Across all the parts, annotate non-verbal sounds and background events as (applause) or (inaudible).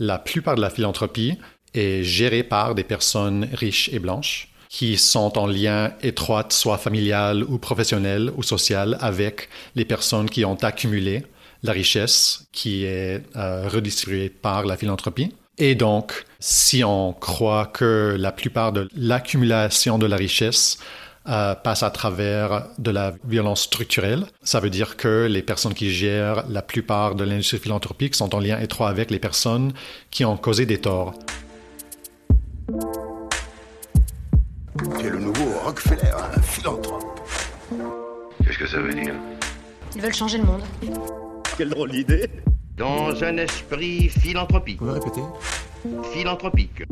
la plupart de la philanthropie est gérée par des personnes riches et blanches qui sont en lien étroit, soit familial ou professionnel ou social, avec les personnes qui ont accumulé la richesse qui est euh, redistribuée par la philanthropie. Et donc, si on croit que la plupart de l'accumulation de la richesse euh, passe à travers de la violence structurelle. Ça veut dire que les personnes qui gèrent la plupart de l'industrie philanthropique sont en lien étroit avec les personnes qui ont causé des torts. C'est le nouveau Rockefeller, un philanthrope. Qu'est-ce que ça veut dire? Ils veulent changer le monde. Quelle drôle d'idée Dans un esprit philanthropique. Vous pouvez répéter? Philanthropique.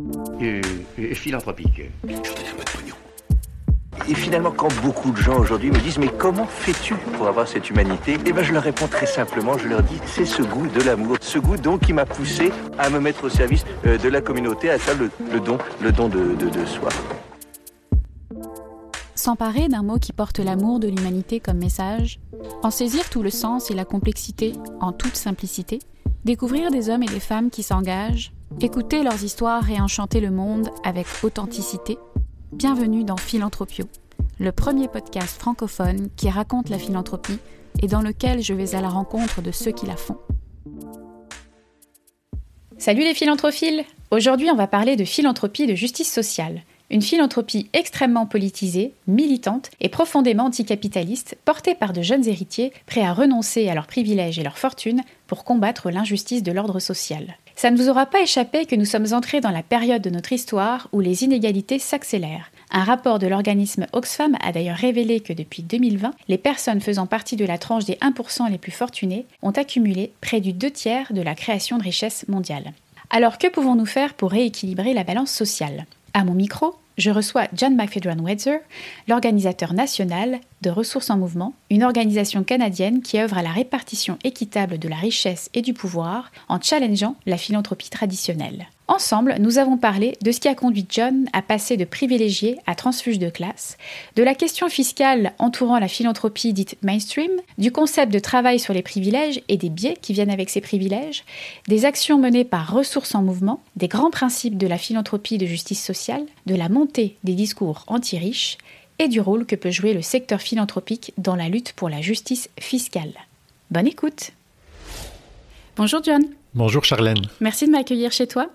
Euh, euh, philanthropique. Je un peu de pognon. Et finalement, quand beaucoup de gens aujourd'hui me disent Mais comment fais-tu pour avoir cette humanité? Eh bien, je leur réponds très simplement je leur dis C'est ce goût de l'amour. Ce goût, donc, qui m'a poussé à me mettre au service euh, de la communauté, à faire le, don, de soi. S'emparer d'un mot qui porte l'amour de l'humanité comme message, en saisir tout le sens et la complexité en toute simplicité, découvrir des hommes et des femmes qui s'engagent, écouter leurs histoires et enchanter le monde avec authenticité, bienvenue dans Philanthropio, le premier podcast francophone qui raconte la philanthropie et dans lequel je vais à la rencontre de ceux qui la font. Salut les philanthrophiles Aujourd'hui on va parler de philanthropie de justice sociale. Une philanthropie extrêmement politisée, militante et profondément anticapitaliste, portée par de jeunes héritiers prêts à renoncer à leurs privilèges et leurs fortunes pour combattre l'injustice de l'ordre social. Ça ne vous aura pas échappé que nous sommes entrés dans la période de notre histoire où les inégalités s'accélèrent. Un rapport de l'organisme Oxfam a d'ailleurs révélé que depuis 2020, les personnes faisant partie de la tranche des 1% les plus fortunés ont accumulé près du deux tiers de la création de richesse mondiale. Alors que pouvons-nous faire pour rééquilibrer la balance sociale? À mon micro, je reçois John McFedran Wedzer, l'organisateur national de Ressources en Mouvement, une organisation canadienne qui œuvre à la répartition équitable de la richesse et du pouvoir en challengeant la philanthropie traditionnelle. Ensemble, nous avons parlé de ce qui a conduit John à passer de privilégié à transfuge de classe, de la question fiscale entourant la philanthropie dite mainstream, du concept de travail sur les privilèges et des biais qui viennent avec ces privilèges, des actions menées par ressources en mouvement, des grands principes de la philanthropie de justice sociale, de la montée des discours anti-riches et du rôle que peut jouer le secteur philanthropique dans la lutte pour la justice fiscale. Bonne écoute Bonjour John. Bonjour Charlène. Merci de m'accueillir chez toi.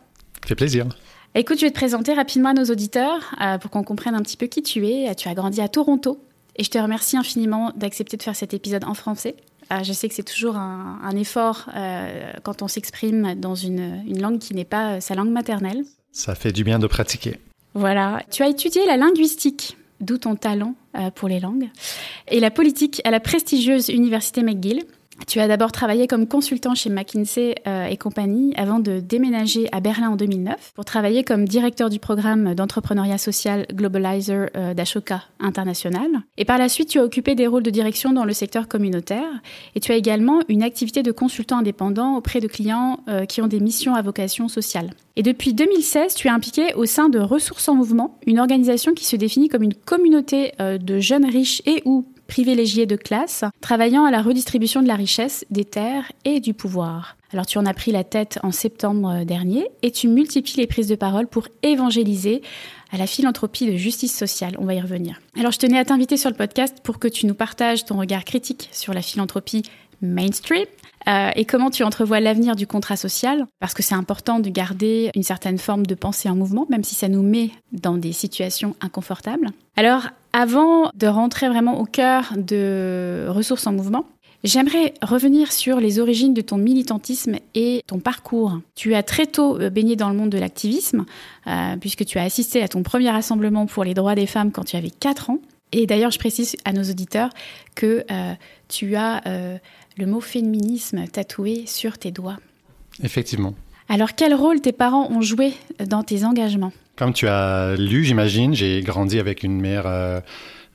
Fait plaisir. Écoute, je vais te présenter rapidement à nos auditeurs euh, pour qu'on comprenne un petit peu qui tu es. Tu as grandi à Toronto et je te remercie infiniment d'accepter de faire cet épisode en français. Euh, je sais que c'est toujours un, un effort euh, quand on s'exprime dans une, une langue qui n'est pas sa langue maternelle. Ça fait du bien de pratiquer. Voilà. Tu as étudié la linguistique, d'où ton talent euh, pour les langues, et la politique à la prestigieuse Université McGill. Tu as d'abord travaillé comme consultant chez McKinsey euh, et compagnie avant de déménager à Berlin en 2009 pour travailler comme directeur du programme d'entrepreneuriat social Globalizer euh, d'Ashoka International. Et par la suite, tu as occupé des rôles de direction dans le secteur communautaire et tu as également une activité de consultant indépendant auprès de clients euh, qui ont des missions à vocation sociale. Et depuis 2016, tu es impliqué au sein de Ressources en Mouvement, une organisation qui se définit comme une communauté de jeunes riches et ou privilégiés de classe, travaillant à la redistribution de la richesse, des terres et du pouvoir. Alors tu en as pris la tête en septembre dernier et tu multiplies les prises de parole pour évangéliser à la philanthropie de justice sociale. On va y revenir. Alors je tenais à t'inviter sur le podcast pour que tu nous partages ton regard critique sur la philanthropie mainstream euh, et comment tu entrevois l'avenir du contrat social, parce que c'est important de garder une certaine forme de pensée en mouvement, même si ça nous met dans des situations inconfortables. Alors, avant de rentrer vraiment au cœur de ressources en mouvement, J'aimerais revenir sur les origines de ton militantisme et ton parcours. Tu as très tôt euh, baigné dans le monde de l'activisme, euh, puisque tu as assisté à ton premier rassemblement pour les droits des femmes quand tu avais 4 ans. Et d'ailleurs, je précise à nos auditeurs que euh, tu as le mot féminisme tatoué sur tes doigts. Effectivement. Alors, quel rôle tes parents ont joué dans tes engagements? Comme tu as lu, j'imagine, j'ai grandi avec une mère euh,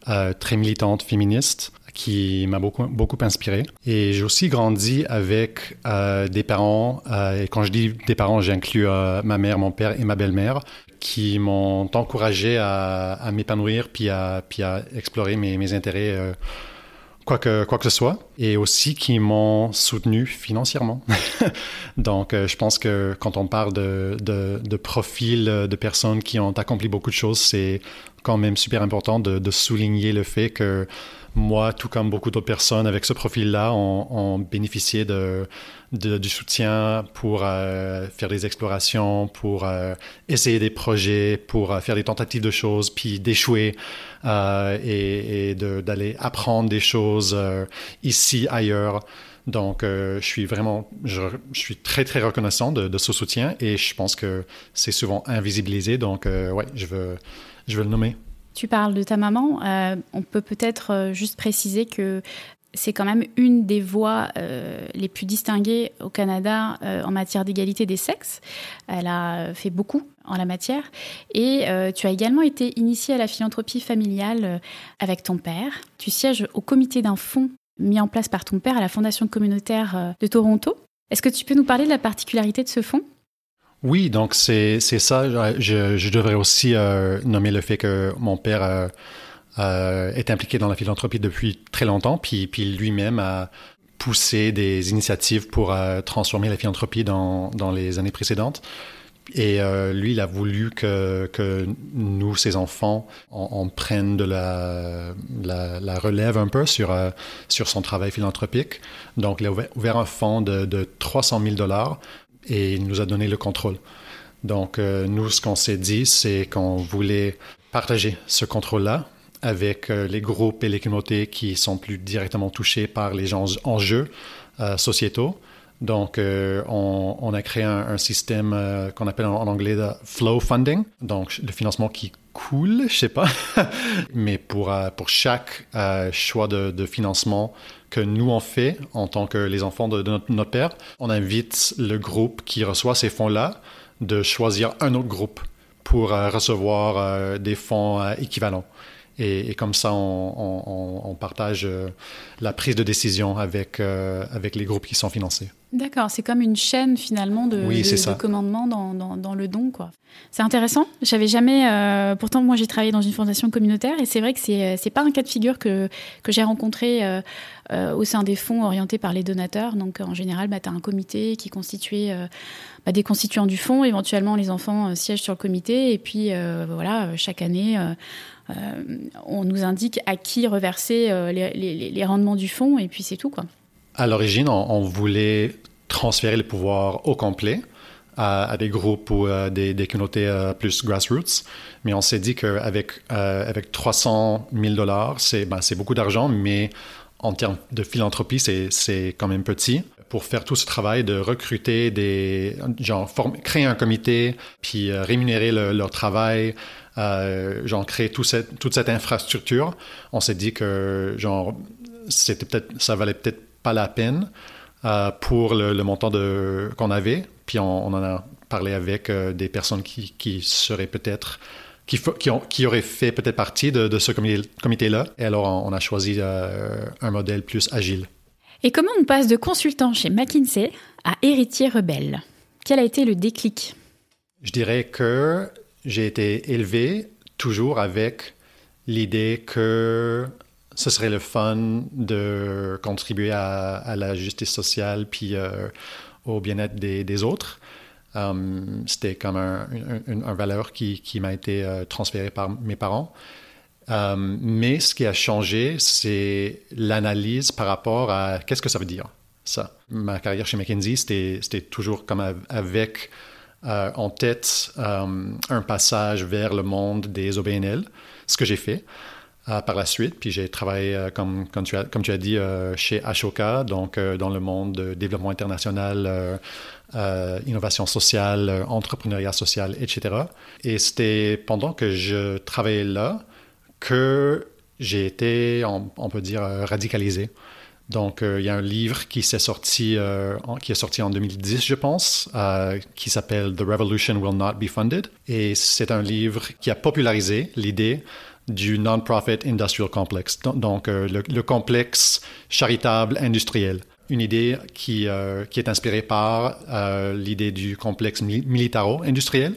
euh, très militante féministe qui m'a beaucoup, beaucoup inspiré. Et j'ai aussi grandi avec euh, des parents, et quand je dis des parents, j'inclus ma mère, mon père et ma belle-mère, qui m'ont encouragé à, m'épanouir puis à, puis à explorer mes, intérêts, quoi, que, quoi que ce soit. et aussi qui m'ont soutenu financièrement. (laughs) Donc, je pense que quand on parle de, de, de profils de personnes qui ont accompli beaucoup de choses, c'est quand même super important de, de souligner le fait que moi, tout comme beaucoup d'autres personnes avec ce profil-là, ont, bénéficié de, du soutien pour euh, faire des explorations, pour euh, essayer des projets, pour euh, faire des tentatives de choses, puis d'échouer et, d'aller apprendre des choses ici, ailleurs. Donc, je suis vraiment, je, suis très, très reconnaissant de, de, ce soutien et je pense que c'est souvent invisibilisé. Donc, ouais, je veux, je veux le nommer. Tu parles de ta maman. Euh, on peut peut-être euh, juste préciser que c'est quand même une des voix euh, les plus distinguées au Canada en matière d'égalité des sexes. Elle a fait beaucoup en la matière. Et tu as également été initiée à la philanthropie familiale avec ton père. Tu sièges au comité d'un fonds mis en place par ton père à la Fondation communautaire de Toronto. Est-ce que tu peux nous parler de la particularité de ce fonds? Oui, donc c'est ça. Je, devrais aussi euh, nommer le fait que mon père euh, euh, est impliqué dans la philanthropie depuis très longtemps, puis, puis lui-même a poussé des initiatives pour transformer la philanthropie dans, dans les années précédentes. Et lui, il a voulu que, que nous, ses enfants, on, prenne de la, la, la, relève un peu sur, sur son travail philanthropique. Donc, il a ouvert, un fonds de, de 300 000 dollars et il nous a donné le contrôle. Donc, euh, nous, ce qu'on s'est dit, c'est qu'on voulait partager ce contrôle-là avec euh, les groupes et les communautés qui sont plus directement touchés par les enjeux euh, sociétaux. Donc, on, on, a créé un, système qu'on appelle en, anglais de flow funding, donc le financement qui coule, je sais pas, (laughs) mais pour, pour chaque choix de, de financement, que nous on fait en tant que les enfants de, notre, père. On invite le groupe qui reçoit ces fonds-là de choisir un autre groupe pour euh, recevoir euh, des fonds euh, équivalents. Et, comme ça, on, partage la prise de décision avec, avec les groupes qui sont financés. D'accord, c'est comme une chaîne finalement de, de, commandement dans, dans, le don. quoi. C'est intéressant. J'avais jamais. Euh, pourtant, moi, j'ai travaillé dans une fondation communautaire et c'est vrai que c'est n'est pas un cas de figure que, que j'ai rencontré euh, euh, au sein des fonds orientés par les donateurs. Donc, en général, bah, tu as un comité qui est constitué bah, des constituants du fonds. Éventuellement, les enfants siègent sur le comité et puis voilà, chaque année. On nous indique à qui reverser les, les, rendements du fonds et puis c'est tout quoi. À l'origine, on, voulait transférer le pouvoir au complet à, des groupes ou à des, communautés euh, plus grassroots. Mais on s'est dit qu'avec euh, avec 300 000 dollars, ben, c'est beaucoup d'argent, mais en termes de philanthropie, c'est quand même petit. Pour faire tout ce travail de recruter des, genre, créer un comité, puis euh, rémunérer leur travail, genre, créer tout cette, toute cette infrastructure, on s'est dit que, genre, c'était peut-être, ça valait peut-être pas la peine euh, pour le, montant qu'on avait. Puis on, en a parlé avec euh, des personnes qui, qui seraient peut-être qui, qui, ont, qui, auraient fait peut-être partie de, de ce comité-là. Et alors, on, a choisi euh, un modèle plus agile. Et comment on passe de consultant chez McKinsey à héritier rebelle? Quel a été le déclic? Je dirais que j'ai été élevé toujours avec l'idée que ce serait le fun de contribuer à, la justice sociale puis euh, au bien-être des, autres. Euh, c'était comme un, valeur qui, qui m'a été euh, transférée par mes parents. mais ce qui a changé, c'est l'analyse par rapport à qu'est-ce que ça veut dire, ça. Ma carrière chez McKinsey, c'était toujours comme avec en tête un passage vers le monde des OBNL, ce que j'ai fait. Euh, par la suite. Puis j'ai travaillé, euh, comme, tu as, dit, euh, chez Ashoka, donc dans le monde de développement international, innovation sociale, entrepreneuriat social, etc. Et c'était pendant que je travaillais là que j'ai été, on, peut dire, radicalisé. Donc, il y a un livre qui, s'est sorti, qui est sorti en 2010, je pense, qui s'appelle The Revolution Will Not Be Funded. Et c'est un livre qui a popularisé l'idée du Non-Profit Industrial Complex, donc euh, le, complexe charitable industriel. Une idée qui, euh, qui est inspirée par euh, l'idée du complexe militaro-industriel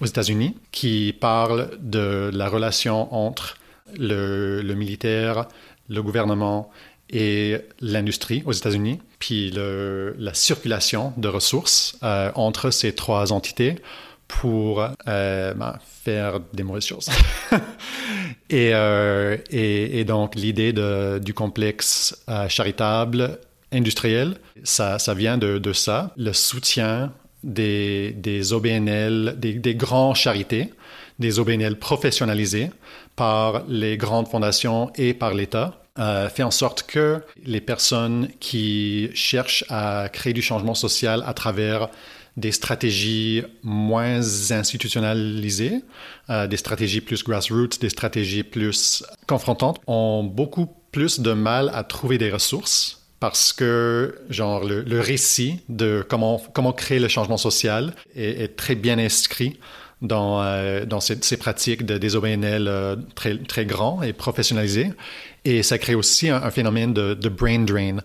aux États-Unis, qui parle de la relation entre le militaire, le gouvernement et l'industrie aux États-Unis, puis la circulation de ressources euh, entre ces trois entités pour euh, ben, faire des mauvaises choses. (laughs) et, euh, et, donc l'idée du complexe charitable industriel, ça, vient de, ça, le soutien des, des OBNL, des, des grands charités, des OBNL professionnalisés par les grandes fondations et par l'État. Euh, fait en sorte que les personnes qui cherchent à créer du changement social à travers des stratégies moins institutionnalisées, euh, des stratégies plus grassroots, des stratégies plus confrontantes, ont beaucoup plus de mal à trouver des ressources parce que genre le, le récit de comment comment créer le changement social est, est très bien inscrit dans, euh, dans ces, ces, pratiques de, des OBNL euh, très, très grands et professionnalisés. Et ça crée aussi un, phénomène de, brain drain.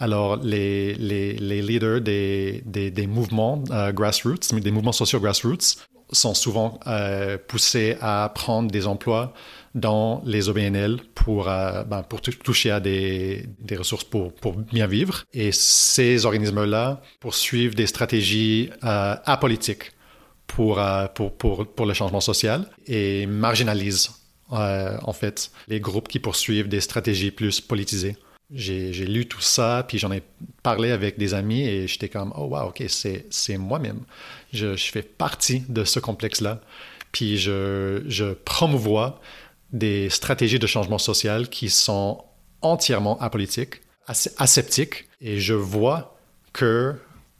Alors, les, leaders des, mouvements euh, grassroots, des mouvements sociaux grassroots, sont souvent euh, poussés à prendre des emplois dans les OBNL pour, euh, ben, toucher à des, ressources pour, bien vivre. Et ces organismes-là poursuivent des stratégies apolitiques pour, le changement social et marginalisent en fait les groupes qui poursuivent des stratégies plus politisées. J'ai lu tout ça, puis j'en ai parlé avec des amis et j'étais comme, oh wow, ok, c'est moi-même. Je, fais partie de ce complexe-là. Puis je promouvois des stratégies de changement social qui sont entièrement apolitiques, aseptiques, et je vois que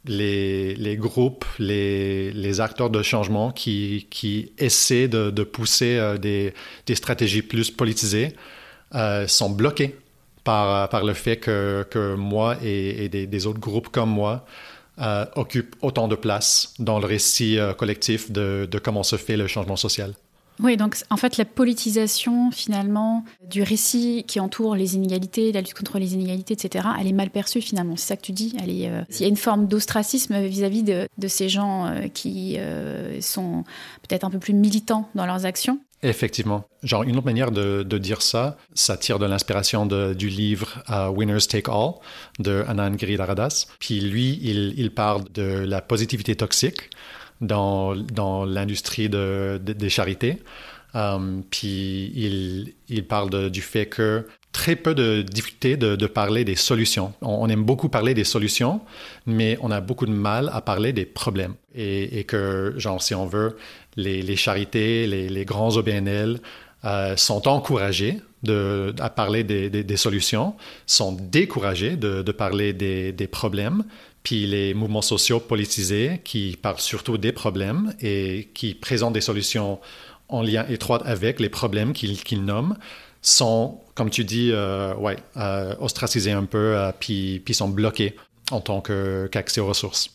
les, groupes, les, acteurs de changement qui, essaient de, pousser euh, des, des, stratégies plus politisées euh, sont bloqués par, le fait que, moi et, des, autres groupes comme moi euh, occupent autant de place dans le récit collectif de comment se fait le changement social. Oui, donc en fait, la politisation finalement du récit qui entoure les inégalités, la lutte contre les inégalités, etc., elle est mal perçue finalement. C'est ça que tu dis. Elle euh, il y a une forme d'ostracisme vis-à-vis de, ces gens euh, qui euh, sont peut-être un peu plus militants dans leurs actions. Effectivement. Genre, une autre manière de, dire ça, ça tire de l'inspiration du livre Winners Take All de Anand Giridharadas. Puis lui, il parle de la positivité toxique dans, dans l'industrie de, de, des charités. Um, puis il, il parle du fait que très peu de difficultés de, parler des solutions. On, aime beaucoup parler des solutions, mais on a beaucoup de mal à parler des problèmes. Et, et que, genre, si on veut, les, les charités, les, les, grands OBNL euh, sont encouragés de, à parler des, des, des, solutions, sont découragés de, de parler des, des problèmes, puis les mouvements sociaux politisés qui parlent surtout des problèmes et qui présentent des solutions en lien étroit avec les problèmes qu'ils qu nomment sont, comme tu dis, euh, ouais, euh, ostracisés un peu, euh, puis, puis sont bloqués en tant qu'accès aux ressources.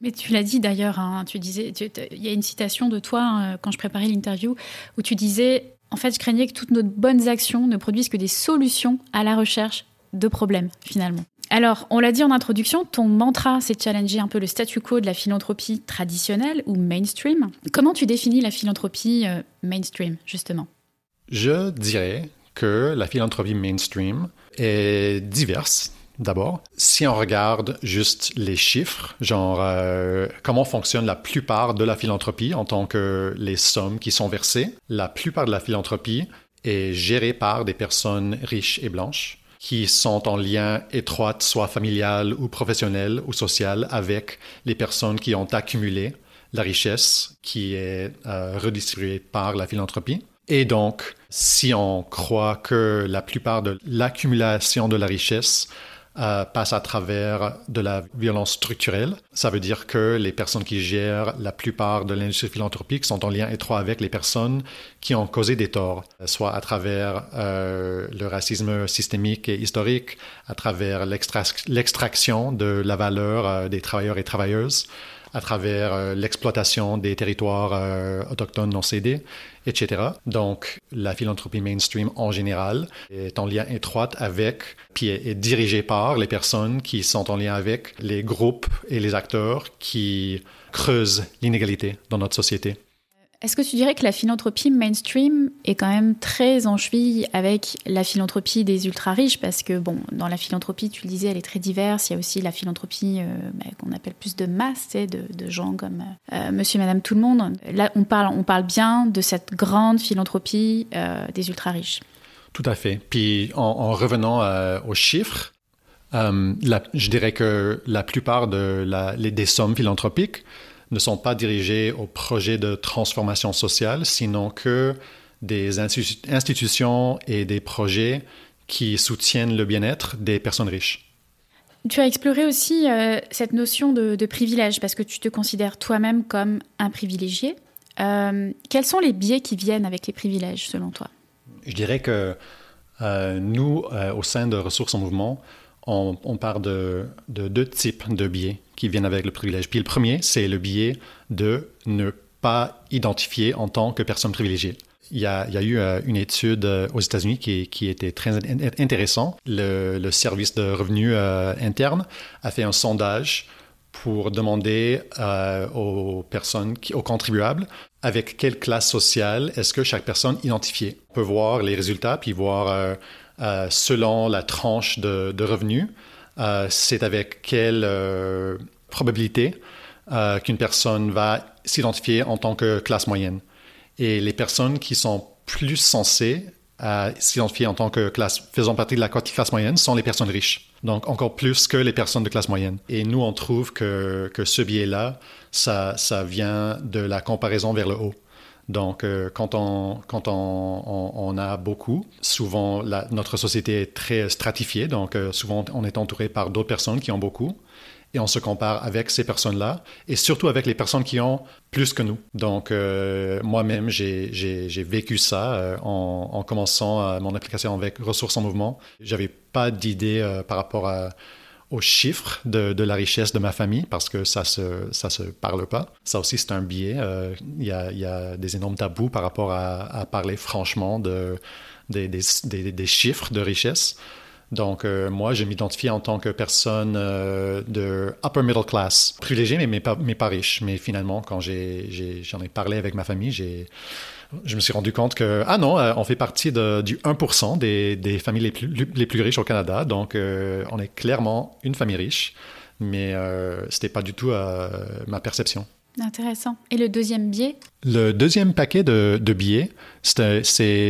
Mais tu l'as dit d'ailleurs, hein, tu disais, il y a une citation de toi hein, quand je préparais l'interview où tu disais, en fait, je craignais que toutes nos bonnes actions ne produisent que des solutions à la recherche de problèmes finalement. Alors, on l'a dit en introduction, ton mantra, c'est de challenger un peu le statu quo de la philanthropie traditionnelle ou mainstream. Comment tu définis la philanthropie euh, mainstream, justement? Je dirais que la philanthropie mainstream est diverse. D'abord, si on regarde juste les chiffres, genre euh, comment fonctionne la plupart de la philanthropie en tant que les sommes qui sont versées, la plupart de la philanthropie est gérée par des personnes riches et blanches qui sont en lien étroit, soit familial ou professionnel ou social, avec les personnes qui ont accumulé la richesse qui est euh, redistribuée par la philanthropie. Et donc, si on croit que la plupart de l'accumulation de la richesse euh, passe à travers de la violence structurelle. Ça veut dire que les personnes qui gèrent la plupart de l'industrie philanthropique sont en lien étroit avec les personnes qui ont causé des torts, soit à travers euh, le racisme systémique et historique, à travers l'extraction de la valeur euh, des travailleurs et travailleuses, à travers euh, l'exploitation des territoires euh, autochtones non cédés, etc. Donc, la philanthropie mainstream en général est en lien étroit avec, puis est, est dirigée par les personnes qui sont en lien avec les groupes et les acteurs qui creusent l'inégalité dans notre société. Est-ce que tu dirais que la philanthropie mainstream est quand même très en avec la philanthropie des ultra riches Parce que, bon, dans la philanthropie, tu le disais, elle est très diverse. Il y a aussi la philanthropie euh, bah, qu'on appelle plus de masse, de, de, gens comme euh, monsieur, madame, tout le monde. Là, on parle, on parle bien de cette grande philanthropie euh, des ultra riches. Tout à fait. Puis, en, revenant aux chiffres, je dirais que la plupart des sommes philanthropiques ne sont pas dirigés au projet de transformation sociale, sinon que des institutions et des projets qui soutiennent le bien-être des personnes riches. Tu as exploré aussi euh, cette notion de, privilège parce que tu te considères toi-même comme un privilégié. Euh, quels sont les biais qui viennent avec les privilèges selon toi? Je dirais que euh, nous, au sein de Ressources en Mouvement, on, on parle de, de, deux types de biais qui viennent avec le privilège. Puis le premier, c'est le biais de ne pas identifier en tant que personne privilégiée. Il y a, eu euh, une étude euh, aux États-Unis qui, était très intéressante. Le, service de revenus euh, interne a fait un sondage pour demander aux personnes, aux contribuables, avec quelle classe sociale est-ce que chaque personne identifiait. On peut voir les résultats, puis voir selon la tranche de, revenus, euh, c'est avec quelle euh, probabilité euh, qu'une personne va s'identifier en tant que classe moyenne. Et les personnes qui sont plus censées s'identifier en tant que classe faisant partie de la classe moyenne sont les personnes riches. Donc encore plus que les personnes de classe moyenne. Et nous, on trouve que, que ce biais-là, ça, ça vient de la comparaison vers le haut. Donc, euh, quand, on, quand on, on, a beaucoup, souvent notre société est très stratifiée, donc euh, souvent on est entouré par d'autres personnes qui ont beaucoup, et on se compare avec ces personnes-là, et surtout avec les personnes qui ont plus que nous. Donc, euh, moi-même, j'ai vécu ça en, en, commençant mon application avec Ressources en Mouvement. J'avais pas d'idée par rapport à aux chiffres de, la richesse de ma famille parce que ça se, ça se parle pas. Ça aussi, c'est un biais. Euh, il y, a, y, a, des énormes tabous par rapport à, parler franchement de, des, des, des, chiffres de richesse. Donc, euh, moi, je m'identifie en tant que personne euh, de upper middle class, privilégiée, mais, mais, pas, mais pas riche. Mais finalement, quand j'en ai, ai, parlé avec ma famille, j'ai je me suis rendu compte que, ah non, euh, on fait partie de, du 1% des, des, familles les plus, les plus riches au Canada. Donc, euh, on est clairement une famille riche, mais euh, ce n'était pas du tout ma perception. Intéressant. Et le deuxième biais? Le deuxième paquet de, de biais, c'est,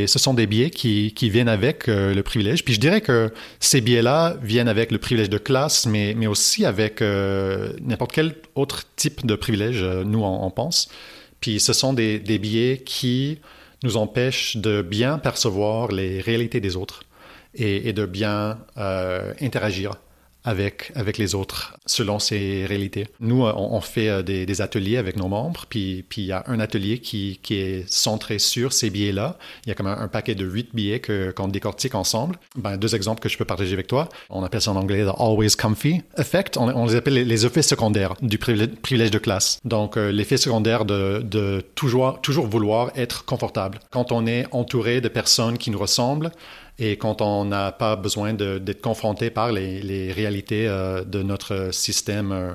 ce sont des biais qui, qui viennent avec le privilège. Puis je dirais que ces biais-là viennent avec le privilège de classe, mais, mais aussi avec n'importe quel autre type de privilège, nous, on, on pense. Puis ce sont des, des biais qui nous empêchent de bien percevoir les réalités des autres et, de bien euh, interagir avec, avec les autres selon ces réalités. Nous, on, on fait euh, des, des, ateliers avec nos membres, puis, puis il y a un atelier qui, qui est centré sur ces billets-là. Il y a comme un, un paquet de huit billets que, qu'on décortique ensemble. Ben, deux exemples que je peux partager avec toi. On appelle ça en anglais the always comfy effect. On, les appelle les, les, effets secondaires du privilège de classe. Donc, euh, l'effet secondaire de, de toujours, toujours vouloir être confortable. Quand on est entouré de personnes qui nous ressemblent, et quand on n'a pas besoin d'être confronté par les, réalités euh, de notre système euh,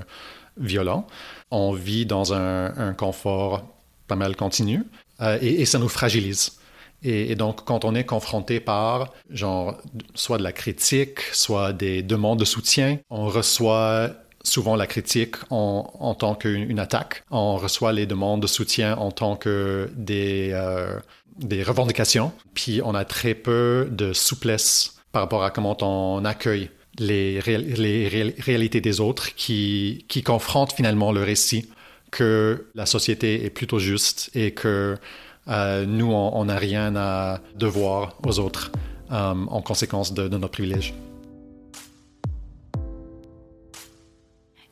violent, on vit dans un, confort pas mal continu euh, et, ça nous fragilise. Et, donc, quand on est confronté par, genre, soit de la critique, soit des demandes de soutien, on reçoit souvent la critique en, en tant qu'une attaque. On reçoit les demandes de soutien en tant que des, des revendications, puis on a très peu de souplesse par rapport à comment on accueille les, les réalités des autres qui, qui confrontent finalement le récit que la société est plutôt juste et que euh, nous, on n'a rien à devoir aux autres euh, en conséquence de, de notre privilège.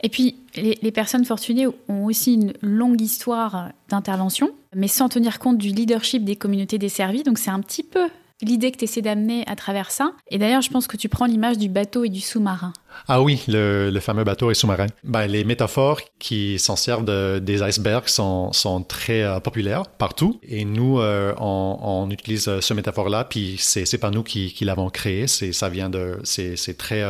Et puis, les, personnes fortunées ont aussi une longue histoire d'intervention, mais sans tenir compte du leadership des communautés desservies. Donc, c'est un petit peu l'idée que tu essaies d'amener à travers ça. Et d'ailleurs, je pense que tu prends l'image du bateau et du sous-marin. Ah oui, le, fameux bateau et sous-marin. Ben, les métaphores qui s'en servent de, des icebergs sont, sont très euh, populaires partout. Et nous, euh, on, utilise euh, ce métaphore-là, puis c'est, pas nous qui, l'avons créé. C'est, ça vient de, c'est, c'est très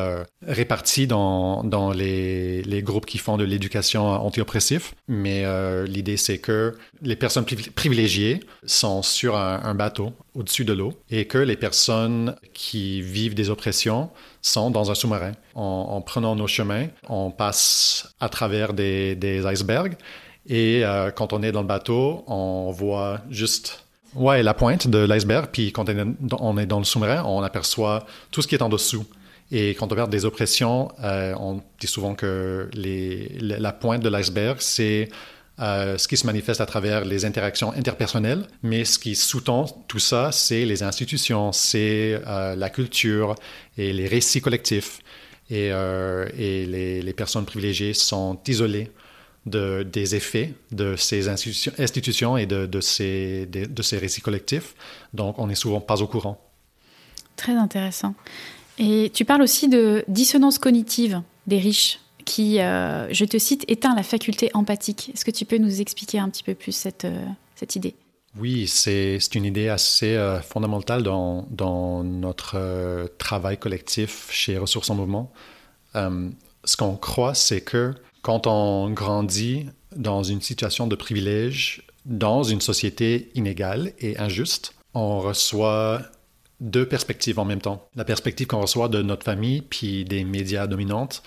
réparti dans, dans les, les groupes qui font de l'éducation anti-oppressif. Mais l'idée, c'est que les personnes privilégiées sont sur un bateau au-dessus de l'eau et que les personnes qui vivent des oppressions sont dans un sous-marin. En, prenant nos chemins, on passe à travers des, icebergs et euh, quand on est dans le bateau, on voit juste ouais, la pointe de l'iceberg. Puis quand on est dans le sous-marin, on aperçoit tout ce qui est en dessous. Et quand on regarde des oppressions, euh, on dit souvent que les, la pointe de l'iceberg, c'est euh, ce qui se manifeste à travers les interactions interpersonnelles, mais ce qui sous-tend tout ça, c'est les institutions, c'est euh, la culture et les récits collectifs. Et, euh, les, personnes privilégiées sont isolées de, des effets de ces institutions, et de, ces, de ces récits collectifs. Donc, on n'est souvent pas au courant. Très intéressant. Et tu parles aussi de dissonance cognitive des riches qui, euh, je te cite, éteint la faculté empathique. Est-ce que tu peux nous expliquer un petit peu plus cette, euh, cette idée? Oui, c'est une idée assez euh, fondamentale dans, dans notre travail collectif chez Ressources en Mouvement. Ce qu'on croit, c'est que quand on grandit dans une situation de privilège, dans une société inégale et injuste, on reçoit deux perspectives en même temps. La perspective qu'on reçoit de notre famille puis des médias dominantes,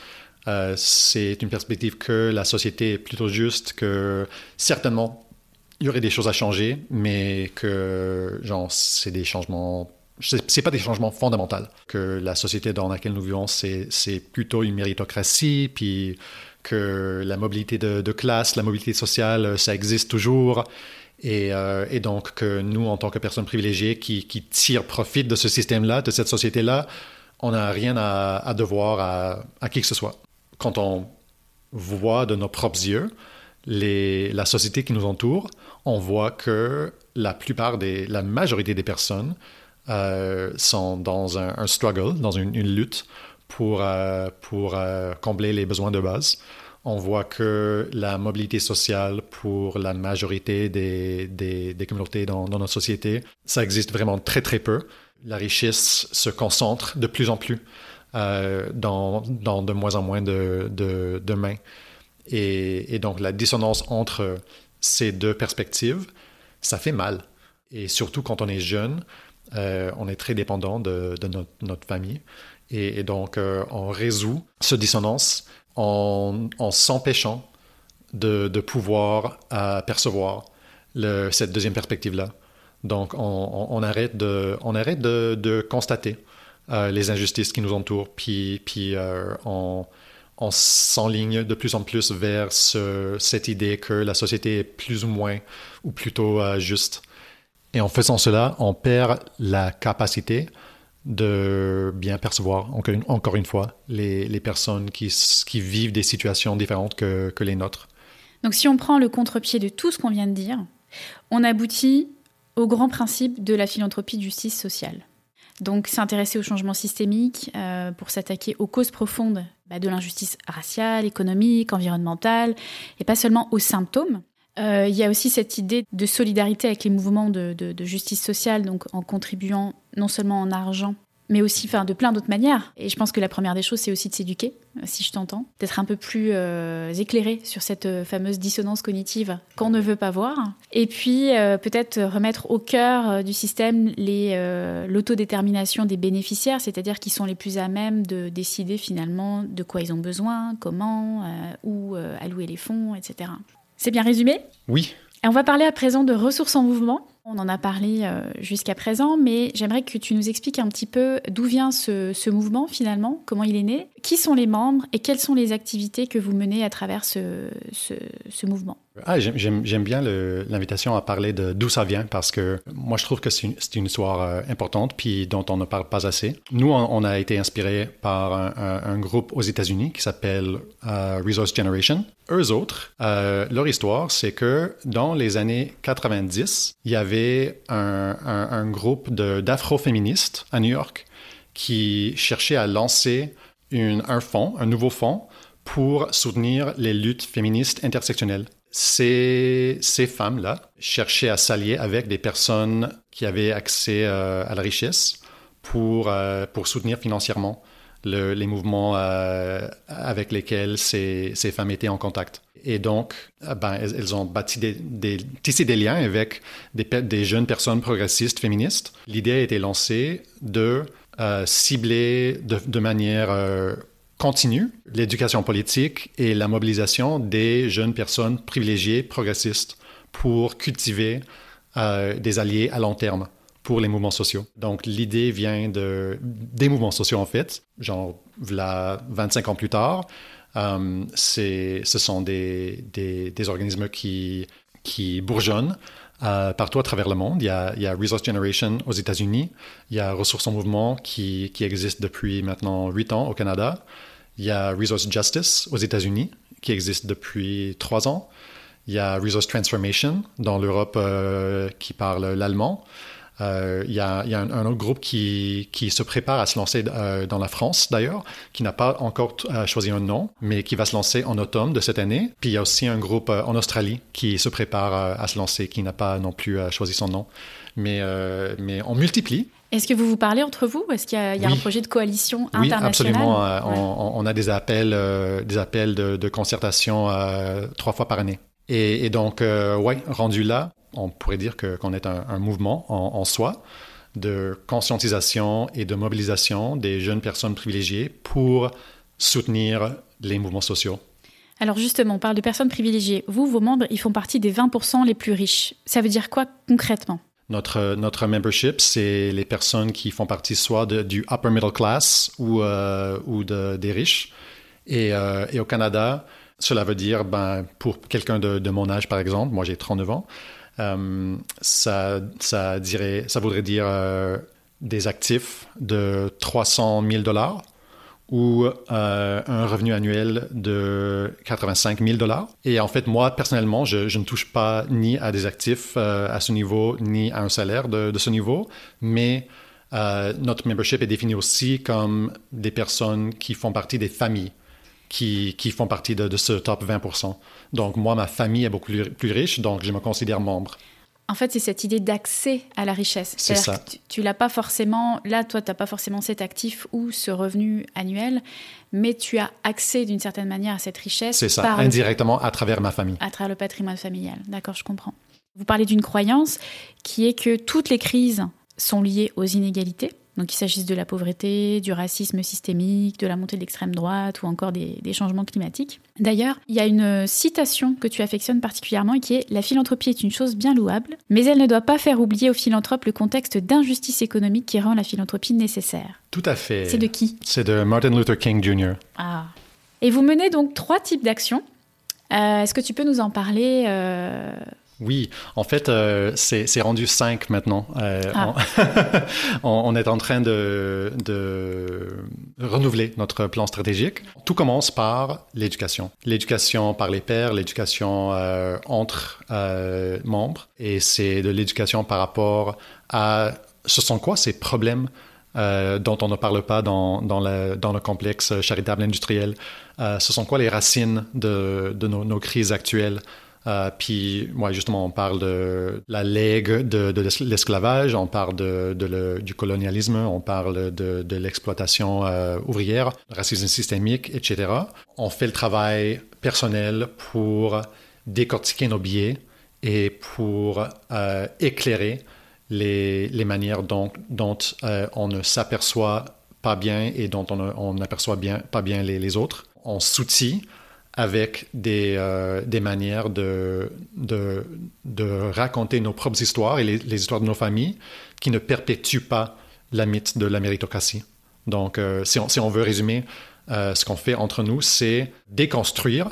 euh, c'est une perspective que la société est plutôt juste, que certainement il y aurait des choses à changer, mais que genre c'est des changements c'est pas des changements fondamentaux. Que la société dans laquelle nous vivons, c'est plutôt une méritocratie, puis que la mobilité de, classe, la mobilité sociale, ça existe toujours. Et, euh, et, donc que nous, en tant que personnes privilégiées qui, tirent profit de ce système-là, de cette société-là, on n'a rien à, devoir à, qui que ce soit quand on voit de nos propres yeux la société qui nous entoure, on voit que la plupart des, la majorité des personnes euh, sont dans un, struggle, dans une, lutte pour, euh, pour euh, combler les besoins de base. On voit que la mobilité sociale pour la majorité des, des, des communautés dans, dans, notre société, ça existe vraiment très très peu. La richesse se concentre de plus en plus euh, dans, de moins en moins de, mains. Et, donc la dissonance entre ces deux perspectives, ça fait mal. Et surtout quand on est jeune, euh, on est très dépendant de, notre, famille. Et, donc euh, on résout cette dissonance en, s'empêchant de, pouvoir percevoir cette deuxième perspective-là. Donc on, arrête de, on arrête de constater euh, les injustices qui nous entourent, puis, euh, on, s'enligne de plus en plus vers ce, cette idée que la société est plus ou moins, ou plutôt euh, juste. Et en faisant cela, on perd la capacité de bien percevoir, encore une, fois, les, personnes qui, qui, vivent des situations différentes que, que les nôtres. Donc si on prend le contre-pied de tout ce qu'on vient de dire, on aboutit au grand principe de la philanthropie de justice sociale. Donc s'intéresser au changement systémique euh, pour s'attaquer aux causes profondes bah, de l'injustice raciale, économique, environnementale, et pas seulement aux symptômes. Euh, il y a aussi cette idée de solidarité avec les mouvements de, justice sociale, donc en contribuant non seulement en argent, mais aussi enfin, de plein d'autres manières. Et je pense que la première des choses, c'est aussi de s'éduquer, euh, si je t'entends, d'être un peu plus euh, éclairé sur cette euh, fameuse dissonance cognitive qu'on ne veut pas voir. Et puis euh, peut-être remettre au cœur du système euh, l'autodétermination des bénéficiaires, c'est-à-dire qui sont les plus à même de décider finalement de quoi ils ont besoin, comment, où allouer les fonds, etc. C'est bien résumé? Oui. Et on va parler à présent de ressources en mouvement. On en a parlé euh, jusqu'à présent, mais j'aimerais que tu nous expliques un petit peu d'où vient ce, mouvement finalement, comment il est né, qui sont les membres et quelles sont les activités que vous menez à travers ce mouvement. Ah, J'aime bien l'invitation à parler de d'où ça vient parce que moi je trouve que c'est une, une, histoire euh, importante puis dont on ne parle pas assez. Nous, on, a été inspiré par un, un, un groupe aux États-Unis qui s'appelle euh, Resource Generation. Eux autres, euh, leur histoire, c'est que dans les années 90, il y avait un, un groupe d'afroféministes à New York qui cherchait à lancer une, un fonds, un nouveau fonds, pour soutenir les luttes féministes intersectionnelles. Ces, ces femmes-là cherchaient à s'allier avec des personnes qui avaient accès euh, à la richesse pour, euh, pour soutenir financièrement le, les mouvements euh, avec lesquels ces, ces, femmes étaient en contact. Et donc, ben, elles, ont bâti des, des, tissé des liens avec des, des jeunes personnes progressistes féministes. L'idée a été lancée de cibler de, de manière continue l'éducation politique et la mobilisation des jeunes personnes privilégiées, progressistes, pour cultiver euh, des alliés à long terme pour les mouvements sociaux. Donc l'idée vient de, des mouvements sociaux en fait, genre là, 25 ans plus tard. Euh, ce sont des, des, organismes qui, qui bourgeonnent euh, partout à travers le monde. Il y, a, Resource Generation aux États-Unis, il y a Ressources en Mouvement qui, existe depuis maintenant huit ans au Canada. Il y a Resource Justice aux États-Unis qui existe depuis trois ans. Il y a Resource Transformation dans l'Europe euh, qui parle l'allemand. Euh, il y a, il y a un, un, autre groupe qui, qui, se prépare à se lancer euh, dans la France, d'ailleurs, qui n'a pas encore euh, choisi un nom, mais qui va se lancer en automne de cette année. Puis il y a aussi un groupe en Australie qui se prépare à se lancer, qui n'a pas non plus choisi son nom. Mais, mais on multiplie. Est-ce que vous vous parlez entre vous Est-ce qu'il y a, il y a oui. un projet de coalition internationale? Oui, absolument. Ouais. On, on, a des appels, des appels de, de concertation trois fois par année. Et, et donc, ouais, rendu là, on pourrait dire que, qu'on est un, un mouvement en, en, soi de conscientisation et de mobilisation des jeunes personnes privilégiées pour soutenir les mouvements sociaux. Alors justement, on parle de personnes privilégiées. Vous, vos membres, ils font partie des 20% les plus riches. Ça veut dire quoi concrètement? Notre, notre membership, c'est les personnes qui font partie soit de, du upper middle class ou, euh, ou de, des riches. Et, euh, et, au Canada, cela veut dire, ben, pour quelqu'un de, mon âge, par exemple, moi j'ai 39 ans, euh, ça, ça, dirait, ça voudrait dire euh, des actifs de 300 000 dollars ou euh, un revenu annuel de 85 000 dollars. Et en fait, moi, personnellement, je, ne touche pas ni à des actifs à ce niveau, ni à un salaire de, ce niveau, mais notre membership est défini aussi comme des personnes qui font partie des familles qui, qui font partie de, de, ce top 20% Donc, moi, ma famille est beaucoup plus, riche, donc je me considère membre. En fait, c'est cette idée d'accès à la richesse. C'est ça. Que tu, tu l'as pas forcément, là, toi, tu n'as pas forcément cet actif ou ce revenu annuel, mais tu as accès d'une certaine manière à cette richesse. C'est ça, indirectement à travers ma famille. À travers le patrimoine familial. D'accord, je comprends. Vous parlez d'une croyance qui est que toutes les crises sont liées aux inégalités. Donc qu'il s'agisse de la pauvreté, du racisme systémique, de la montée de l'extrême droite ou encore des, des changements climatiques. D'ailleurs, il y a une citation que tu affectionnes particulièrement et qui est La philanthropie est une chose bien louable, mais elle ne doit pas faire oublier aux philanthropes le contexte d'injustice économique qui rend la philanthropie nécessaire. Tout à fait. C'est de qui? C'est de Martin Luther King Jr. Ah. Et vous menez donc trois types d'actions. Euh, Est-ce que tu peux nous en parler euh oui, en fait, euh, c'est rendu 5 maintenant. Euh, ah. (laughs) on, on, est en train de, de, renouveler notre plan stratégique. Tout commence par l'éducation. L'éducation par les pairs, l'éducation euh, entre membres. Et c'est de l'éducation par rapport à ce sont quoi ces problèmes euh, dont on ne parle pas dans, dans, le, dans le complexe charitable industriel. Euh, ce sont quoi les racines de, de nos, nos crises actuelles euh, puis, justement, on parle de la legs de, l'esclavage, on parle de, le, du colonialisme, on parle de, de l'exploitation euh, ouvrière, racisme systémique, etc. On fait le travail personnel pour décortiquer nos biais et pour euh, éclairer les, les, manières dont, dont on ne s'aperçoit pas bien et dont on n'aperçoit bien, pas bien les, les autres. On s'outille avec des, euh, des manières de, de, de, raconter nos propres histoires et les, histoires de nos familles qui ne perpétuent pas la mythe de la méritocratie. Donc, euh, si, on, si, on, veut résumer, euh, ce qu'on fait entre nous, c'est déconstruire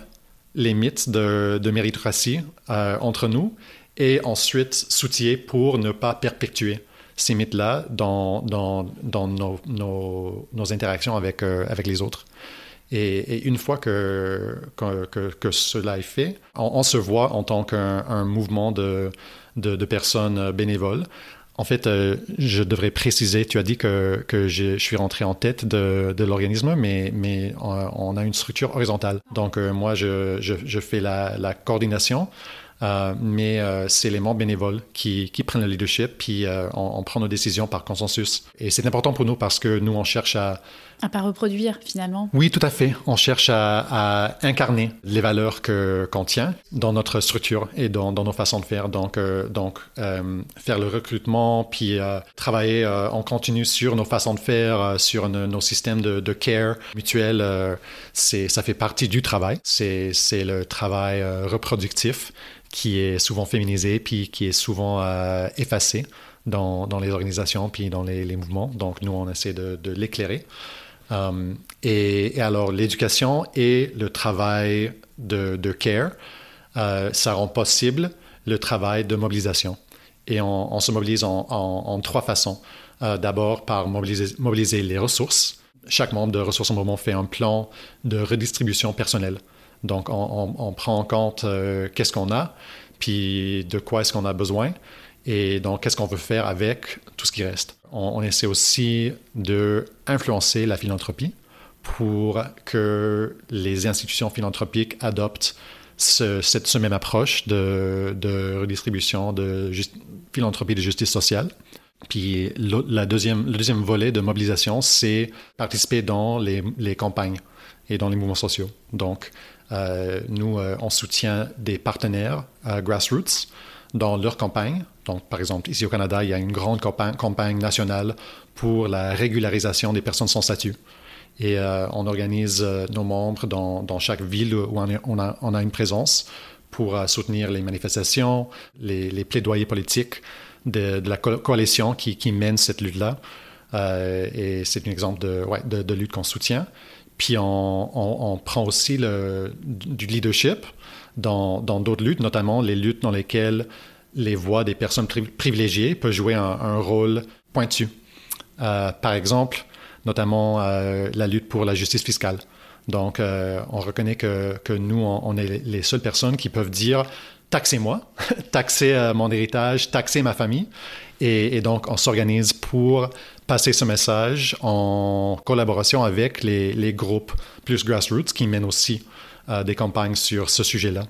les mythes de, de méritocratie entre nous et ensuite s'outiller pour ne pas perpétuer ces mythes-là dans, dans, dans nos, nos, nos, interactions avec, avec les autres. Et, une fois que, cela est fait, on, se voit en tant qu'un mouvement de, personnes bénévoles En fait, euh, je devrais préciser, tu as dit que, je, suis rentré en tête de, l'organisme, mais, mais on, a une structure horizontale. Donc, euh, moi, je, fais la, coordination euh, mais euh, c'est les membres bénévoles qui, prennent le leadership, puis euh, on, prend nos décisions par consensus. Et c'est important pour nous parce que nous, on cherche à... À pas reproduire, finalement. Oui, tout à fait. On cherche à, incarner les valeurs que, qu'on tient dans notre structure et dans, nos façons de faire. Donc, donc faire le recrutement, puis travailler en continu sur nos façons de faire, sur nos systèmes de, care mutuel, c'est, ça fait partie du travail. C'est, c'est le travail reproductif qui est souvent féminisé puis qui est souvent euh, effacé dans, dans, les organisations puis dans les, mouvements. Donc, nous, on essaie de l'éclairer. Um, et, alors, l'éducation et le travail de, care, euh, ça rend possible le travail de mobilisation. Et on, se mobilise en, trois façons. Euh, D'abord, par mobiliser, les ressources. Chaque membre de Ressources en Mouvement fait un plan de redistribution personnelle. Donc, on, prend en compte euh, qu'est-ce qu'on a, puis de quoi est-ce qu'on a besoin, et donc qu'est-ce qu'on veut faire avec tout ce qui reste? On, essaie aussi de influencer la philanthropie pour que les institutions philanthropiques adoptent cette, même approche de, redistribution, de philanthropie de justice sociale. Puis la deuxième, le deuxième volet de mobilisation, c'est participer dans les, les, campagnes et dans les mouvements sociaux. Donc, euh, nous, euh, on soutient des partenaires euh, grassroots dans leur campagne. Donc, par exemple, ici au Canada, il y a une grande campagne, nationale pour la régularisation des personnes sans statut. Et on organise nos membres dans, dans, chaque ville où on, a, on a, une présence pour soutenir les manifestations, les, les plaidoyers politiques de, de la coalition qui, qui, mène cette lutte-là. et c'est un exemple de, ouais, de, de lutte qu'on soutient. Puis on, prend aussi le, du leadership dans d'autres luttes, notamment les luttes dans lesquelles les voix des personnes privilégiées peuvent jouer un, rôle pointu. Euh, par exemple, notamment euh, la lutte pour la justice fiscale. Donc, euh, on reconnaît que, que nous, on, est les seules personnes qui peuvent dire taxez-moi, taxez (laughs) mon héritage, taxez ma famille. Et, donc, on s'organise pour passer ce message en collaboration avec les, groupes plus grassroots qui mènent aussi des campagnes sur ce sujet-là.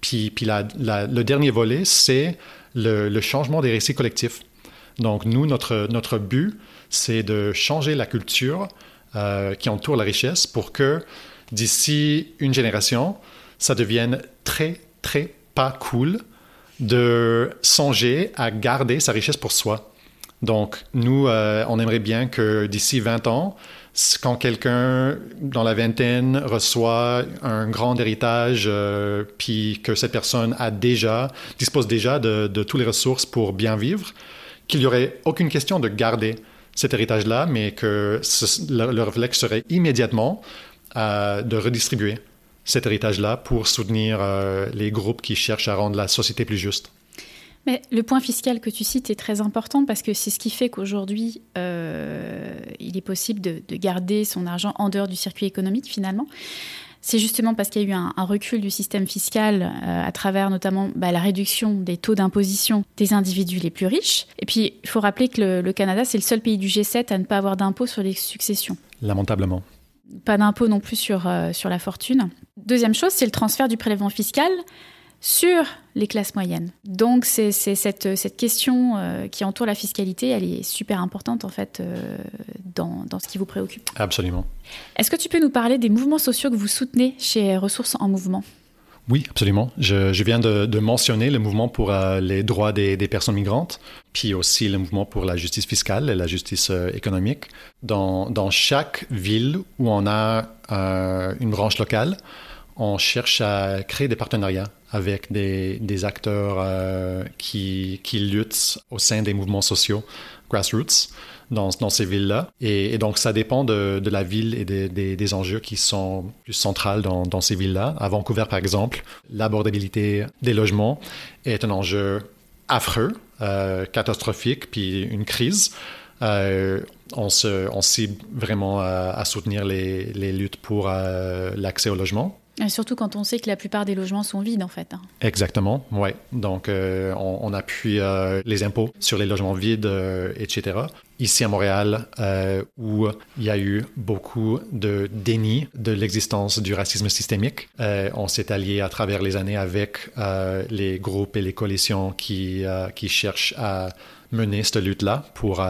Puis, puis le dernier volet, c'est le, le, changement des récits collectifs. Donc, nous, notre, notre but, c'est de changer la culture euh, qui entoure la richesse pour que d'ici une génération, ça devienne très, très pas cool de songer à garder sa richesse pour soi. Donc, nous, euh, on aimerait bien que d'ici 20 ans, quand quelqu'un dans la vingtaine reçoit un grand héritage, euh, puis que cette personne dispose déjà de, toutes les ressources pour bien vivre, qu'il n'y aurait aucune question de garder cet héritage-là, mais que le, réflexe serait immédiatement euh, de redistribuer cet héritage-là pour soutenir les groupes qui cherchent à rendre la société plus juste. Mais le point fiscal que tu cites est très important parce que c'est ce qui fait qu'aujourd'hui, euh, il est possible de, garder son argent en dehors du circuit économique finalement. C'est justement parce qu'il y a eu un, recul du système fiscal euh, à travers notamment bah, la réduction des taux d'imposition des individus les plus riches. Et puis, il faut rappeler que le, Canada, c'est le seul pays du G7 à ne pas avoir d'impôt sur les successions. Lamentablement. Pas d'impôt non plus sur, euh, sur la fortune. Deuxième chose, c'est le transfert du prélèvement fiscal sur les classes moyennes. Donc c'est cette, cette, question euh, qui entoure la fiscalité, elle est super importante en fait euh, dans, dans, ce qui vous préoccupe. Absolument. Est-ce que tu peux nous parler des mouvements sociaux que vous soutenez chez Ressources en Mouvement? Oui, absolument. Je, je viens de, de, mentionner le mouvement pour euh, les droits des, des, personnes migrantes, puis aussi le mouvement pour la justice fiscale et la justice économique. Dans, dans, chaque ville où on a une branche locale, on cherche à créer des partenariats avec des, acteurs euh, qui, qui, luttent au sein des mouvements sociaux grassroots dans, dans ces villes-là. Et, donc, ça dépend de, la ville et des, enjeux qui sont plus centrales dans, dans ces villes-là. À Vancouver, par exemple, l'abordabilité des logements est un enjeu affreux, euh, catastrophique, puis une crise. Euh, on, se, cible vraiment à, soutenir les, les luttes pour l'accès au logement surtout quand on sait que la plupart des logements sont vides, en fait. Hein. Exactement, oui. Donc, euh, on, appuie euh, les impôts sur les logements vides, etc. Ici à Montréal, où il y a eu beaucoup de déni de l'existence du racisme systémique, on s'est allié à travers les années avec les groupes et les coalitions qui, cherchent à mener cette lutte-là pour,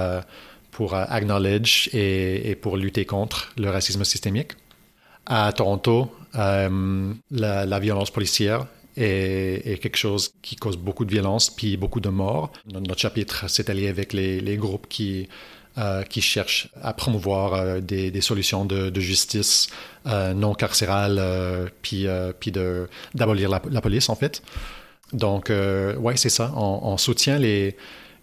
pour acknowledge et pour lutter contre le racisme systémique. À Toronto, euh, la, violence policière est, quelque chose qui cause beaucoup de violence puis beaucoup de morts. Notre chapitre s'est allié avec les, groupes qui, euh, qui cherchent à promouvoir euh, des, solutions de, justice non carcérale puis, d'abolir la, police, en fait. Donc, ouais, c'est ça. On, soutient les,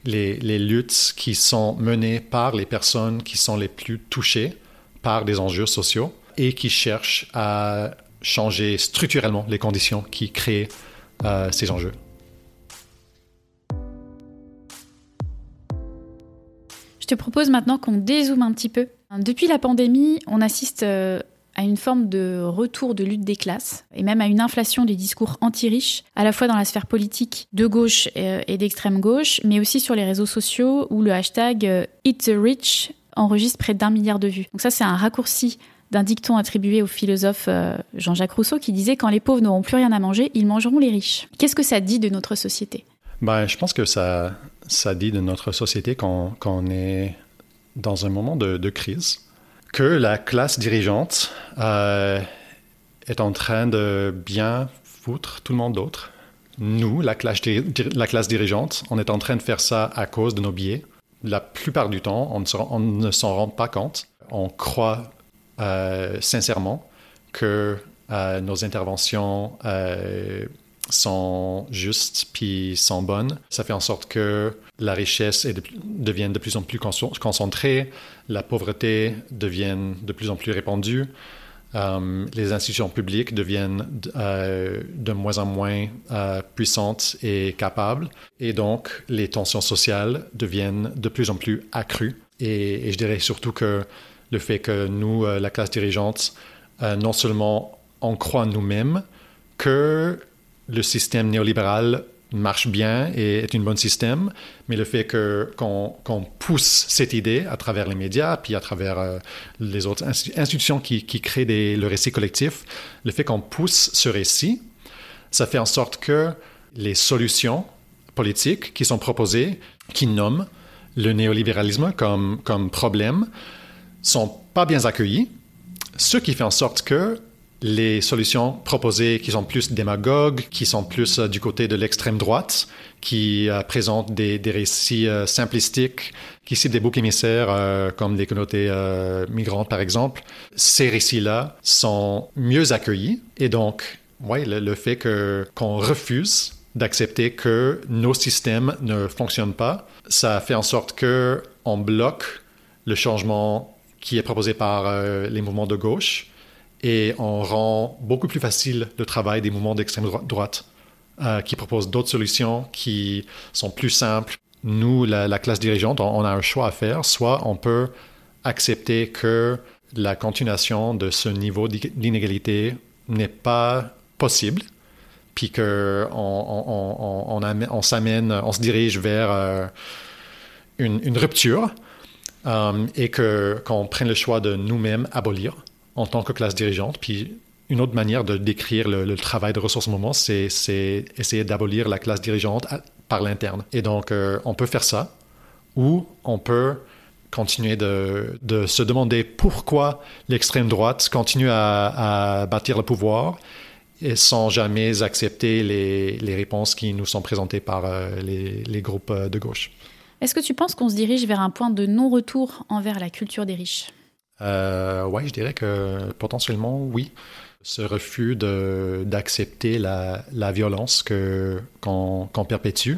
luttes qui sont menées par les personnes qui sont les plus touchées par des enjeux sociaux et qui cherchent à changer structurellement les conditions qui créent euh, ces enjeux. Je te propose maintenant qu'on dézoome un petit peu. Depuis la pandémie, on assiste euh, à une forme de retour de lutte des classes et même à une inflation des discours anti-riches, à la fois dans la sphère politique de gauche euh, et d'extrême gauche, mais aussi sur les réseaux sociaux où le hashtag Eat the Rich enregistre près d'un milliard de vues. Donc ça, c'est un raccourci d'un dicton attribué au philosophe euh, Jean-Jacques Rousseau qui disait Quand les pauvres n'auront plus rien à manger, ils mangeront les riches. Qu'est-ce que ça dit de notre société? Ben, Je pense que ça, ça dit de notre société qu'on est dans un moment de, crise, que la classe dirigeante euh, est en train de bien foutre tout le monde d'autre. Nous, la classe, la classe dirigeante, on est en train de faire ça à cause de nos billets. La plupart du temps, on ne s'en rend pas compte. On croit sincèrement que euh, nos interventions euh, sont justes puis sont bonnes. Ça fait en sorte que la richesse de, devienne de plus en plus concentrée, la pauvreté devienne de plus en plus répandue, les institutions publiques deviennent de moins en moins puissantes et capables, et donc les tensions sociales deviennent de plus en plus accrues. et je dirais surtout que le fait que nous, euh, la classe dirigeante, euh, non seulement on croit nous-mêmes que le système néolibéral marche bien et est un bon système, mais le fait qu'on, pousse cette idée à travers les médias, puis à travers euh, les autres institutions qui, qui créent des, le récit collectif, le fait qu'on pousse ce récit, ça fait en sorte que les solutions politiques qui sont proposées, qui nomment le néolibéralisme comme, comme problème, sont pas bien accueillis, ce qui fait en sorte que les solutions proposées qui sont plus démagogues, qui sont plus euh, du côté de l'extrême droite, qui euh, présentent des, récits euh, simplistiques, qui citent des boucs émissaires comme les communautés migrantes par exemple, ces récits-là sont mieux accueillis. Et donc ouais, le, fait que qu'on refuse d'accepter que nos systèmes ne fonctionnent pas, ça fait en sorte que on bloque le changement qui est proposé par euh, les mouvements de gauche et on rend beaucoup plus facile le travail des mouvements d'extrême droite euh, qui proposent d'autres solutions qui sont plus simples. Nous, la, classe dirigeante, on, a un choix à faire. Soit on peut accepter que la continuation de ce niveau d'inégalité n'est pas possible, puis qu'on on, on, s'amène, on se dirige vers euh, une, rupture euh, et que qu'on prenne le choix de nous-mêmes abolir en tant que classe dirigeante. Puis une autre manière de décrire le, travail de ressources moment, c'est essayer d'abolir la classe dirigeante par l'interne. Et donc, euh, on peut faire ça, ou on peut continuer de, se demander pourquoi l'extrême droite continue à, bâtir le pouvoir sans jamais accepter les, réponses qui nous sont présentées par euh, les groupes de gauche. Est-ce que tu penses qu'on se dirige vers un point de non-retour envers la culture des riches? Euh, Oui, je dirais que potentiellement oui. Ce refus d'accepter la, la, violence qu'on perpétue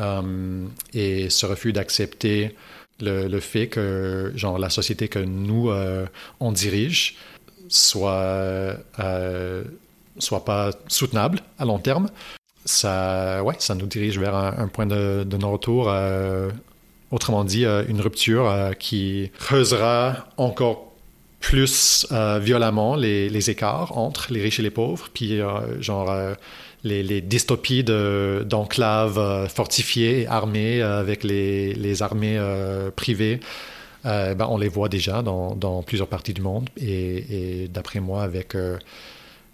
euh, et ce refus d'accepter le, le, fait que genre, la société que nous, euh, on dirige soit, euh, soit pas soutenable à long terme ça, ouais, ça nous dirige vers un, point de, non-retour. Euh, autrement dit, euh, une rupture euh, qui creusera encore plus euh, violemment les, les, écarts entre les riches et les pauvres, puis euh, genre euh, les, dystopies d'enclaves fortifiées et armées avec les, les armées privées. Ben, on les voit déjà dans, dans, plusieurs parties du monde et d'après moi avec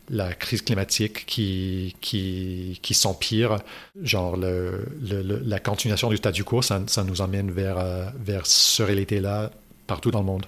la crise climatique qui, qui, qui s'empire, genre le, le, la continuation du statu quo, ça, ça nous emmène vers, vers ce réalité-là partout dans le monde.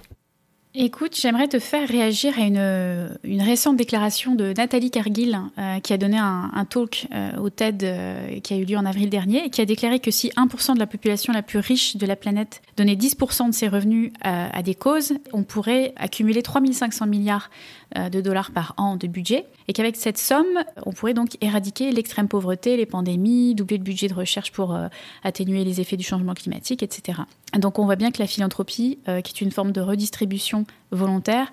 Écoute, j'aimerais te faire réagir à une, récente déclaration de Nathalie Cargill, euh, qui a donné un, un talk euh, au TED euh, qui a eu lieu en avril dernier, et qui a déclaré que si 1% de la population la plus riche de la planète donnait 10% de ses revenus à des causes, on pourrait accumuler 3500 milliards de dollars par an de budget, et qu'avec cette somme, on pourrait donc éradiquer l'extrême pauvreté, les pandémies, doubler le budget de recherche pour atténuer les effets du changement climatique, etc. Donc on voit bien que la philanthropie, qui est une forme de redistribution volontaire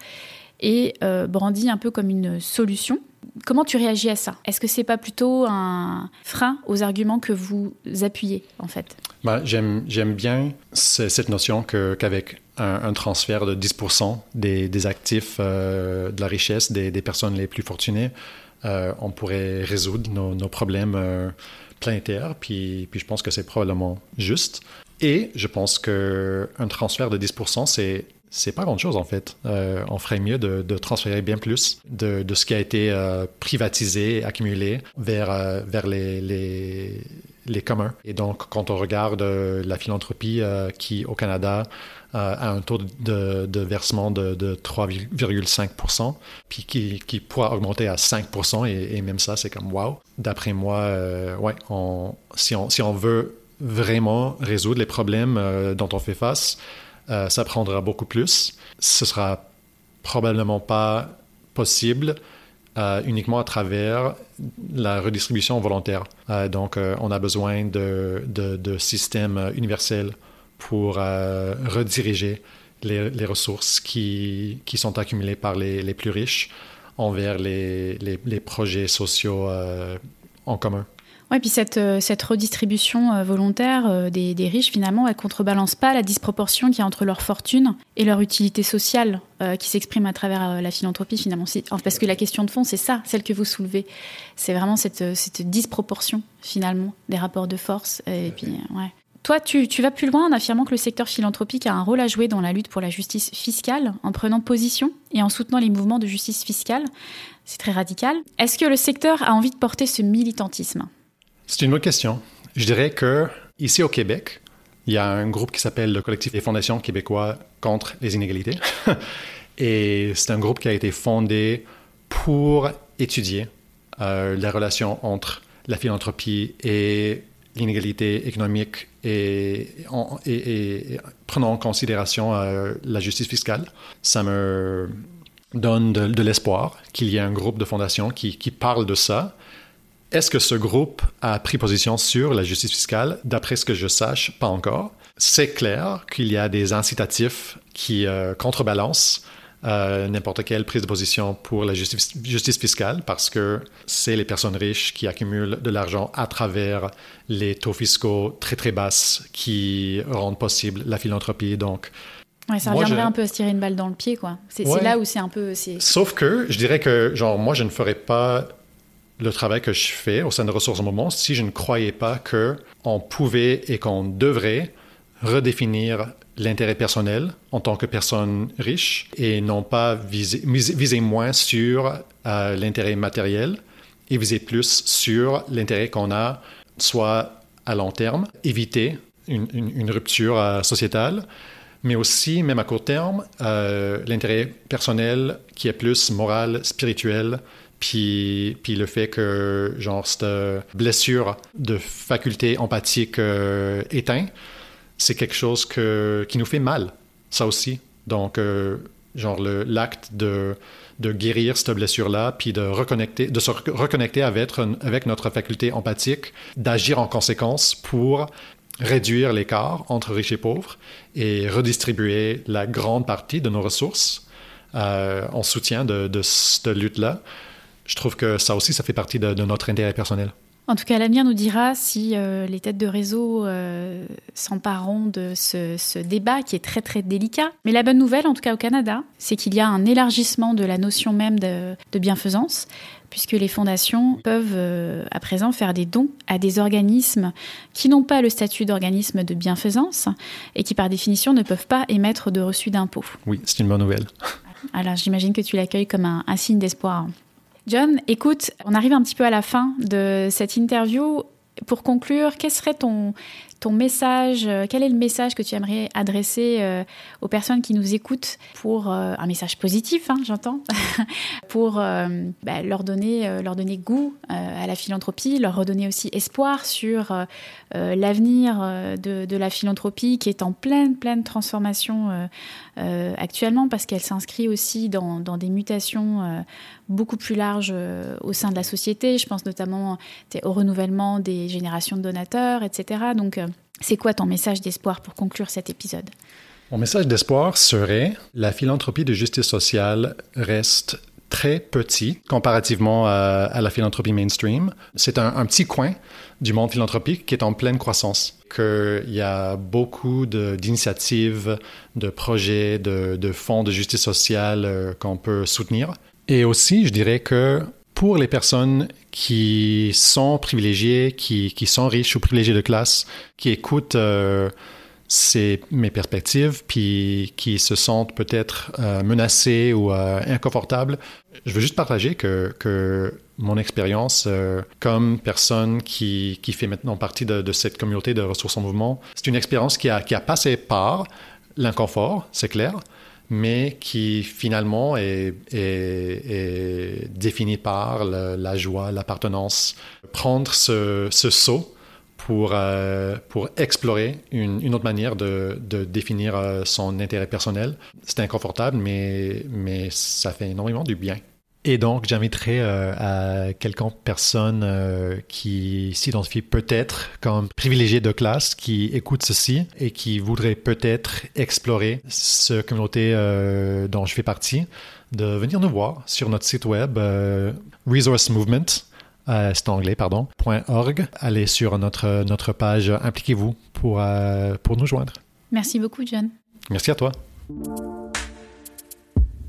et euh, un peu comme une solution. Comment tu réagis à ça? Est-ce que c'est pas plutôt un frein aux arguments que vous appuyez en fait? Ben, j'aime, bien cette notion qu'avec un, transfert de 10% des, des actifs euh, de la richesse des, personnes les plus fortunées, euh, on pourrait résoudre nos, problèmes planétaires. Puis, puis je pense que c'est probablement juste. Et je pense qu'un transfert de 10%, c'est c'est pas grand chose en fait. Euh, on ferait mieux de, transférer bien plus de, ce qui a été euh, privatisé, accumulé vers, euh, vers les, les, les, communs. Et donc, quand on regarde la philanthropie qui, au Canada, a un taux de, de versement de, 3,5% puis qui, qui pourra augmenter à 5 et, et même ça, c'est comme wow. D'après moi, ouais, si, on, si on veut vraiment résoudre les problèmes dont on fait face, euh, ça prendra beaucoup plus. Ce sera probablement pas possible euh, uniquement à travers la redistribution volontaire. Euh, donc, on a besoin de, de, systèmes universels pour rediriger les, ressources qui, qui, sont accumulées par les, les plus riches envers les, les projets sociaux en commun. Oui, puis cette, euh, cette redistribution euh, volontaire euh, des, des, riches, finalement, elle contrebalance pas la disproportion qu'il y a entre leur fortune et leur utilité sociale qui s'exprime à travers la philanthropie, finalement. Parce que la question de fond, c'est ça, celle que vous soulevez. C'est vraiment cette, cette, disproportion, finalement, des rapports de force. Et puis, ouais. Toi, tu, tu, vas plus loin en affirmant que le secteur philanthropique a un rôle à jouer dans la lutte pour la justice fiscale, en prenant position et en soutenant les mouvements de justice fiscale. C'est très radical. Est-ce que le secteur a envie de porter ce militantisme? C'est une bonne question. Je dirais que ici au Québec, il y a un groupe qui s'appelle le Collectif des fondations québécois contre les inégalités. (laughs) Et c'est un groupe qui a été fondé pour étudier euh, la relation entre la philanthropie et l'inégalité économique et, en, prenant en considération euh, la justice fiscale. Ça me donne de, l'espoir qu'il y ait un groupe de fondations qui, qui parle de ça est-ce que ce groupe a pris position sur la justice fiscale? D'après ce que je sache, pas encore. C'est clair qu'il y a des incitatifs qui euh, contrebalancent euh, n'importe quelle prise de position pour la justice, justice fiscale parce que c'est les personnes riches qui accumulent de l'argent à travers les taux fiscaux très très basses qui rendent possible la philanthropie. Donc, Ouais, ça reviendrait un peu à se tirer une balle dans le pied, quoi. C'est là où c'est un peu. Sauf que je dirais que, genre, moi, je ne ferais pas le travail que je fais au sein de Ressources en Moment si je ne croyais pas qu'on pouvait et qu'on devrait redéfinir l'intérêt personnel en tant que personne riche et non pas viser, viser moins sur euh, l'intérêt matériel et viser plus sur l'intérêt qu'on a soit à long terme, éviter une, rupture euh, sociétale, mais aussi, même à court terme, euh, l'intérêt personnel qui est plus moral, spirituel, puis, puis le fait que, genre, cette blessure de faculté empathique euh, éteint, c'est quelque chose que, qui nous fait mal, ça aussi. Donc, euh, genre, l'acte de, de guérir cette blessure-là, puis de, reconnecter, de se reconnecter avec, avec notre faculté empathique, d'agir en conséquence pour réduire l'écart entre riches et pauvres et redistribuer la grande partie de nos ressources euh, en soutien de, de cette lutte-là je trouve que ça aussi, ça fait partie de, notre intérêt personnel. En tout cas, l'avenir nous dira si euh, les têtes de réseau euh, s'empareront de ce, ce, débat qui est très très délicat. Mais la bonne nouvelle, en tout cas au Canada, c'est qu'il y a un élargissement de la notion même de, de bienfaisance, puisque les fondations peuvent euh, à présent faire des dons à des organismes qui n'ont pas le statut d'organisme de bienfaisance et qui par définition ne peuvent pas émettre de reçu d'impôt. Oui, c'est une bonne nouvelle. Alors j'imagine que tu l'accueilles comme un, un signe d'espoir. John, écoute, on arrive un petit peu à la fin de cette interview. Pour conclure, quel serait ton, ton message, euh, quel est le message que tu aimerais adresser euh, aux personnes qui nous écoutent pour euh, un message positif, hein, j'entends, (laughs) pour bah, leur, donner, leur donner goût à la philanthropie, leur redonner aussi espoir sur l'avenir de, de, la philanthropie qui est en pleine, pleine transformation actuellement parce qu'elle s'inscrit aussi dans, dans, des mutations beaucoup plus larges au sein de la société. Je pense notamment au renouvellement des générations de donateurs, etc. Donc, c'est quoi ton message d'espoir pour conclure cet épisode? Mon message d'espoir serait la philanthropie de justice sociale reste très petit comparativement à, la philanthropie mainstream. C'est un, petit coin du monde philanthropique qui est en pleine croissance, qu'il y a beaucoup d'initiatives, de, projets, de, fonds de justice sociale euh, qu'on peut soutenir. Et aussi, je dirais que pour les personnes qui sont privilégiées, qui, sont riches ou privilégiées de classe, qui écoutent euh, mes perspectives, puis qui se sentent peut-être euh, menacées ou euh, inconfortables, je veux juste partager que, que mon expérience comme personne qui, qui, fait maintenant partie de, de, cette communauté de ressources en mouvement, c'est une expérience qui a, qui a passé par l'inconfort, c'est clair, mais qui finalement est, défini par la joie, l'appartenance. Prendre ce, ce saut pour, euh, explorer une, autre manière de, définir euh, son intérêt personnel. C'est inconfortable, mais ça fait énormément du bien. Et donc, j'inviterai euh, à quelques personnes euh, qui s'identifient peut-être comme privilégiés de classe, qui écoutent ceci et qui voudraient peut-être explorer cette communauté euh, dont je fais partie, de venir nous voir sur notre site web Resource Movement. c'est anglais, pardon, .org. Allez sur notre, notre page Impliquez-vous pour, pour nous joindre. Merci beaucoup, John. Merci à toi.